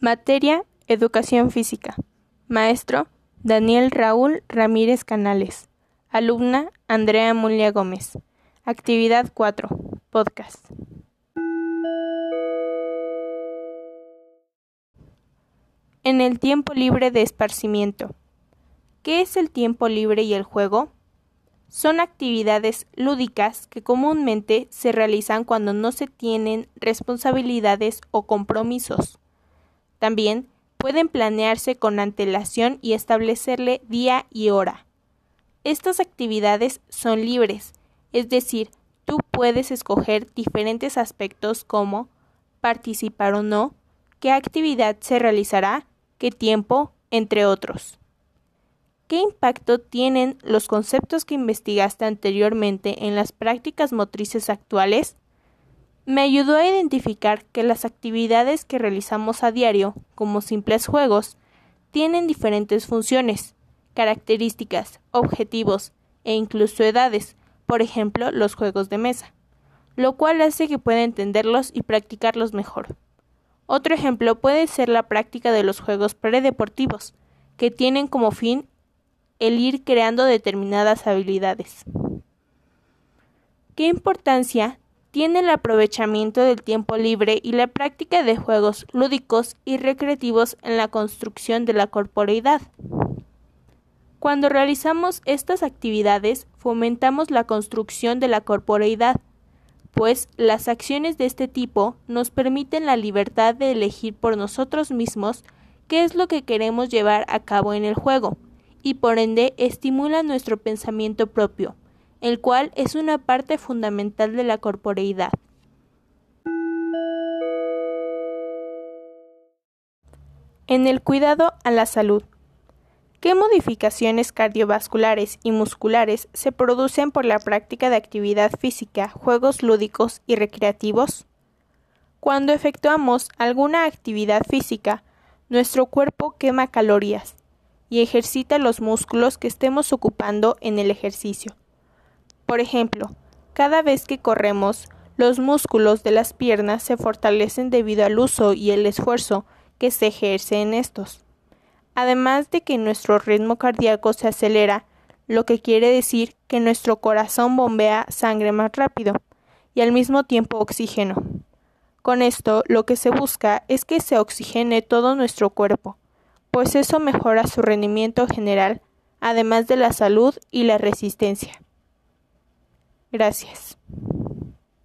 Materia Educación Física. Maestro Daniel Raúl Ramírez Canales. Alumna Andrea Mulia Gómez. Actividad 4. Podcast. En el tiempo libre de esparcimiento. ¿Qué es el tiempo libre y el juego? Son actividades lúdicas que comúnmente se realizan cuando no se tienen responsabilidades o compromisos. También pueden planearse con antelación y establecerle día y hora. Estas actividades son libres, es decir, tú puedes escoger diferentes aspectos como participar o no, qué actividad se realizará, qué tiempo, entre otros. ¿Qué impacto tienen los conceptos que investigaste anteriormente en las prácticas motrices actuales? Me ayudó a identificar que las actividades que realizamos a diario, como simples juegos, tienen diferentes funciones, características, objetivos e incluso edades, por ejemplo, los juegos de mesa, lo cual hace que pueda entenderlos y practicarlos mejor. Otro ejemplo puede ser la práctica de los juegos predeportivos, que tienen como fin el ir creando determinadas habilidades. ¿Qué importancia tiene el aprovechamiento del tiempo libre y la práctica de juegos lúdicos y recreativos en la construcción de la corporeidad? Cuando realizamos estas actividades, fomentamos la construcción de la corporeidad, pues las acciones de este tipo nos permiten la libertad de elegir por nosotros mismos qué es lo que queremos llevar a cabo en el juego, y por ende estimula nuestro pensamiento propio, el cual es una parte fundamental de la corporeidad. En el cuidado a la salud. ¿Qué modificaciones cardiovasculares y musculares se producen por la práctica de actividad física, juegos lúdicos y recreativos? Cuando efectuamos alguna actividad física, nuestro cuerpo quema calorías y ejercita los músculos que estemos ocupando en el ejercicio. Por ejemplo, cada vez que corremos, los músculos de las piernas se fortalecen debido al uso y el esfuerzo que se ejerce en estos además de que nuestro ritmo cardíaco se acelera, lo que quiere decir que nuestro corazón bombea sangre más rápido y al mismo tiempo oxígeno. Con esto lo que se busca es que se oxigene todo nuestro cuerpo, pues eso mejora su rendimiento general, además de la salud y la resistencia. Gracias.